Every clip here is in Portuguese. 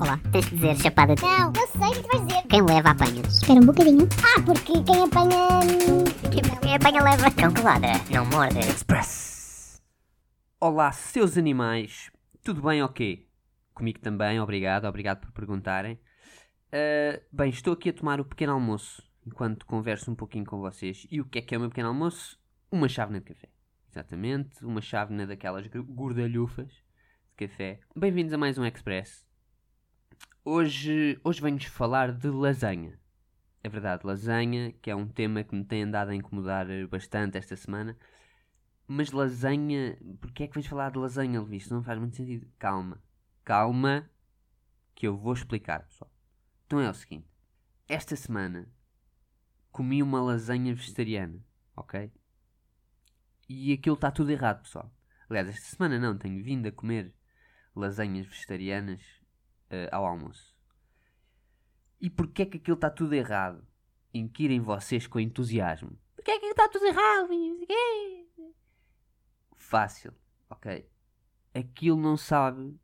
Olá, tens de dizer chapada de... Não, eu sei o que tu vais dizer. Quem leva apanha. Espera um bocadinho. Ah, porque quem apanha. Quem, quem apanha leva. Cão que ladra, não morde. Express. Olá, seus animais. Tudo bem ou quê? Comigo também, obrigado, obrigado por perguntarem. Ah, bem, estou aqui a tomar o pequeno almoço enquanto converso um pouquinho com vocês. E o que é que é o meu pequeno almoço? Uma chávena de café. Exatamente, uma chávena daquelas gordalhufas de café. Bem-vindos a mais um Express. Hoje, hoje venho-vos falar de lasanha. É verdade, lasanha, que é um tema que me tem andado a incomodar bastante esta semana. Mas lasanha. Porquê é que vens falar de lasanha, Levi? Isto não faz muito sentido. Calma. Calma. Que eu vou explicar, pessoal. Então é o seguinte. Esta semana comi uma lasanha vegetariana, ok? E aquilo está tudo errado, pessoal. Aliás, esta semana não, tenho vindo a comer lasanhas vegetarianas eh, ao almoço. E porquê é que aquilo está tudo errado? Inquirem vocês com entusiasmo. Porquê é que está tudo errado? Fácil, ok? Aquilo não sabe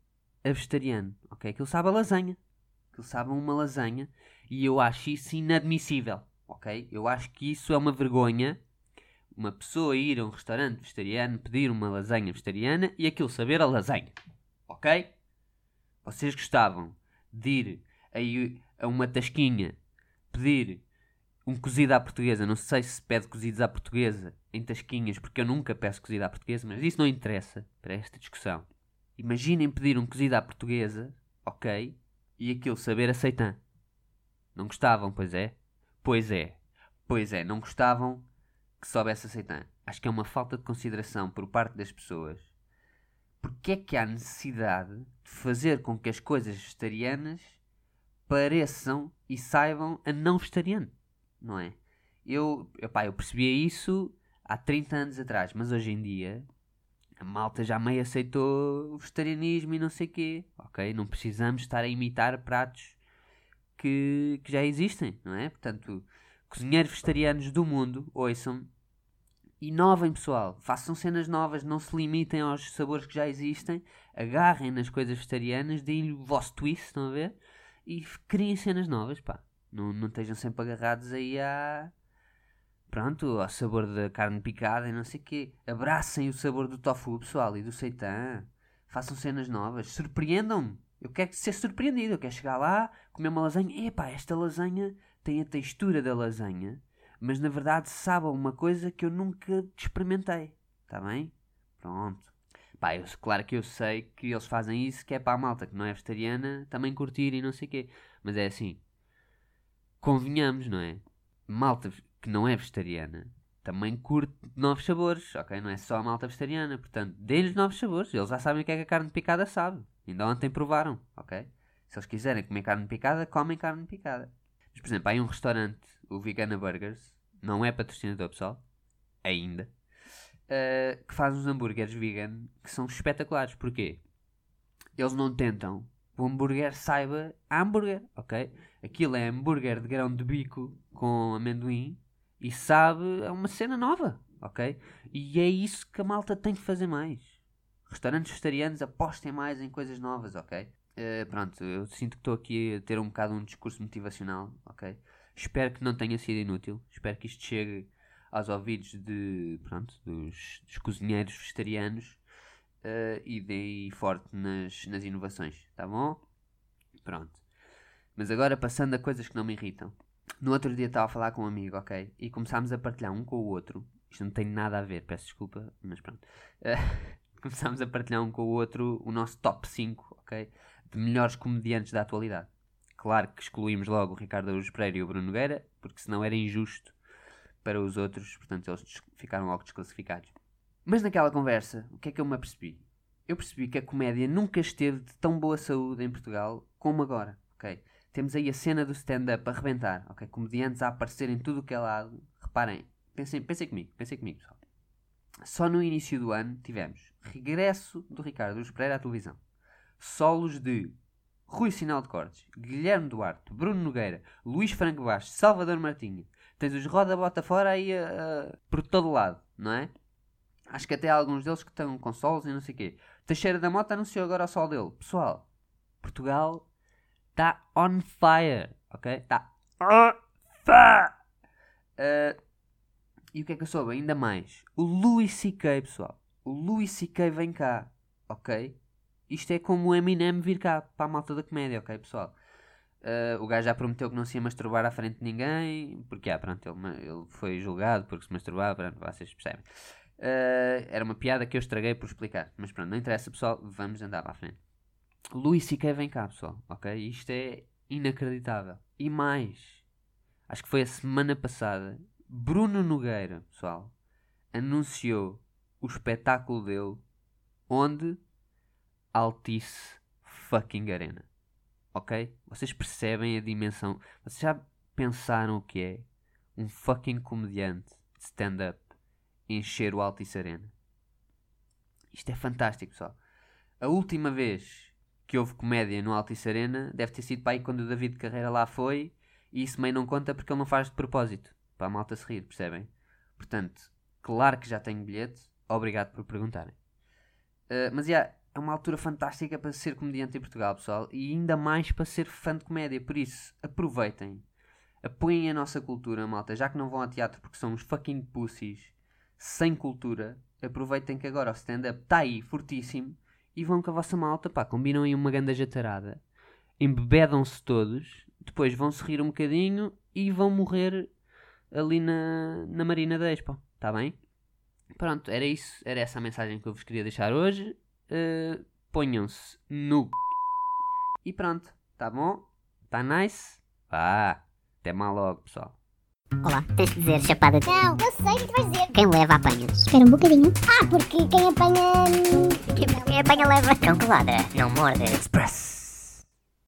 a vegetariano, ok? Aquilo sabe a lasanha. Aquilo sabe uma lasanha e eu acho isso inadmissível, ok? Eu acho que isso é uma vergonha. Uma pessoa ir a um restaurante vegetariano pedir uma lasanha vegetariana e aquilo saber a lasanha, ok? Vocês gostavam de ir aí a uma tasquinha pedir um cozido à portuguesa. Não sei se pede cozidos à portuguesa em tasquinhas, porque eu nunca peço cozido à portuguesa, mas isso não interessa para esta discussão. Imaginem pedir um cozido à portuguesa, ok? E aquilo saber aceitã. Não gostavam, pois é? Pois é. Pois é, não gostavam que soubesse aceitã. Acho que é uma falta de consideração por parte das pessoas. Porque é que há necessidade de fazer com que as coisas vegetarianas pareçam e saibam a não vegetariano? Não é? Eu, epá, eu percebia isso há 30 anos atrás, mas hoje em dia a malta já meio aceitou o vegetarianismo e não sei quê, ok? Não precisamos estar a imitar pratos que, que já existem, não é? Portanto, cozinheiros vegetarianos do mundo, ouçam, inovem pessoal, façam cenas novas, não se limitem aos sabores que já existem, agarrem nas coisas vegetarianas, deem-lhe o vosso twist, estão a ver? E criem cenas novas, pá. Não, não estejam sempre agarrados aí a... Pronto, ao sabor da carne picada e não sei o quê. Abracem o sabor do tofu, pessoal, e do seitan. Façam cenas novas. Surpreendam-me. Eu quero ser surpreendido. Eu quero chegar lá, comer uma lasanha. Epá, esta lasanha tem a textura da lasanha, mas na verdade sabe a uma coisa que eu nunca experimentei. Está bem? Pronto. Pá, eu, claro que eu sei que eles fazem isso, que é para a malta que não é vegetariana também curtir e não sei o quê. Mas é assim. Convenhamos, não é? Malta que não é vegetariana também curte novos sabores, ok? Não é só a malta vegetariana. Portanto, deem-lhes novos sabores. Eles já sabem o que é que a carne picada sabe. Ainda ontem provaram, ok? Se eles quiserem comer carne picada, comem carne picada. Mas, por exemplo, há um restaurante, o Vegana Burgers, não é patrocinador, pessoal, ainda, eh, que faz uns hambúrgueres vegan que são espetaculares. Porquê? Eles não tentam o hambúrguer saiba hambúrguer, ok? Aquilo é hambúrguer de grão de bico com amendoim e sabe a uma cena nova, ok? E é isso que a malta tem que fazer mais. Restaurantes vegetarianos apostem mais em coisas novas, ok? Eh, pronto, eu sinto que estou aqui a ter um bocado um discurso motivacional, ok? Espero que não tenha sido inútil. Espero que isto chegue aos ouvidos de, pronto, dos, dos cozinheiros vegetarianos eh, e deem forte nas, nas inovações, tá bom? Pronto. Mas agora passando a coisas que não me irritam. No outro dia estava a falar com um amigo, ok? E começámos a partilhar um com o outro. Isto não tem nada a ver, peço desculpa, mas pronto. Eh, começámos a partilhar um com o outro o nosso top 5, ok? De melhores comediantes da atualidade. Claro que excluímos logo o Ricardo Araújo Pereira e o Bruno Nogueira, porque senão era injusto para os outros, portanto eles ficaram logo desclassificados. Mas naquela conversa, o que é que eu me apercebi? Eu percebi que a comédia nunca esteve de tão boa saúde em Portugal como agora, ok? Temos aí a cena do stand-up a arrebentar, ok? Comediantes a aparecer em tudo o que é lado. Reparem, pensem, pensem comigo, pensem comigo, pessoal. Só no início do ano tivemos regresso do Ricardo Araújo Pereira à televisão. Solos de Rui Sinal de Cortes, Guilherme Duarte, Bruno Nogueira, Luís Franco Bastos, Salvador Martinha. Tens os roda bota fora aí ah, por todo lado, não é? Acho que até há alguns deles que estão com solos e não sei o quê. Teixeira da Mota anunciou agora o sol dele. Pessoal, Portugal Está on fire, ok? Está on fire! Uh, e o que é que eu soube? Ainda mais. O Louis C.K., pessoal. O Louis C.K. vem cá, ok? Isto é como o Eminem vir cá para a malta da comédia, ok, pessoal? Uh, o gajo já prometeu que não se ia masturbar à frente de ninguém, porque, ah, pronto, ele, ele foi julgado porque se masturbava, pronto, vocês percebem. Uh, era uma piada que eu estraguei por explicar, mas pronto, não interessa, pessoal, vamos andar para a frente. Luís C.K. vem cá, pessoal, ok? Isto é inacreditável. E mais, acho que foi a semana passada, Bruno Nogueira, pessoal, anunciou o espetáculo dele, onde Altice fucking Arena. Ok? Vocês percebem a dimensão. Vocês já pensaram o que é um fucking comediante de stand-up encher o Altice Arena? Isto é fantástico, pessoal. A última vez que houve comédia no Altice Arena deve ter sido para aí quando o David Carreira lá foi e isso também não conta porque ele não faz de propósito para a malta se rir, percebem? Portanto, claro que já tenho bilhete, obrigado por perguntarem. Uh, mas yeah, é uma altura fantástica para ser comediante em Portugal, pessoal, e ainda mais para ser fã de comédia. Por isso, aproveitem, apoiem a nossa cultura, malta. Já que não vão ao teatro porque são uns fucking pussies sem cultura, aproveitem que agora o stand-up está aí, fortíssimo, e vão com a vossa malta, pá, combinam aí uma ganda jatarada, embebedam-se todos, depois vão se rir um bocadinho e vão morrer ali na, na Marina da Expo, está bem? Pronto, era isso, era essa a mensagem que eu vos queria deixar hoje. Uh, Ponham-se no. E pronto, tá bom? Tá nice? Vá, até mal logo, pessoal. Olá, tens de dizer chapada. Não, eu sei o que vais dizer. Quem leva apanha. Espera um bocadinho. Ah, porque quem apanha. Quem, quem apanha leva. Cão que ladra, não morde. Express.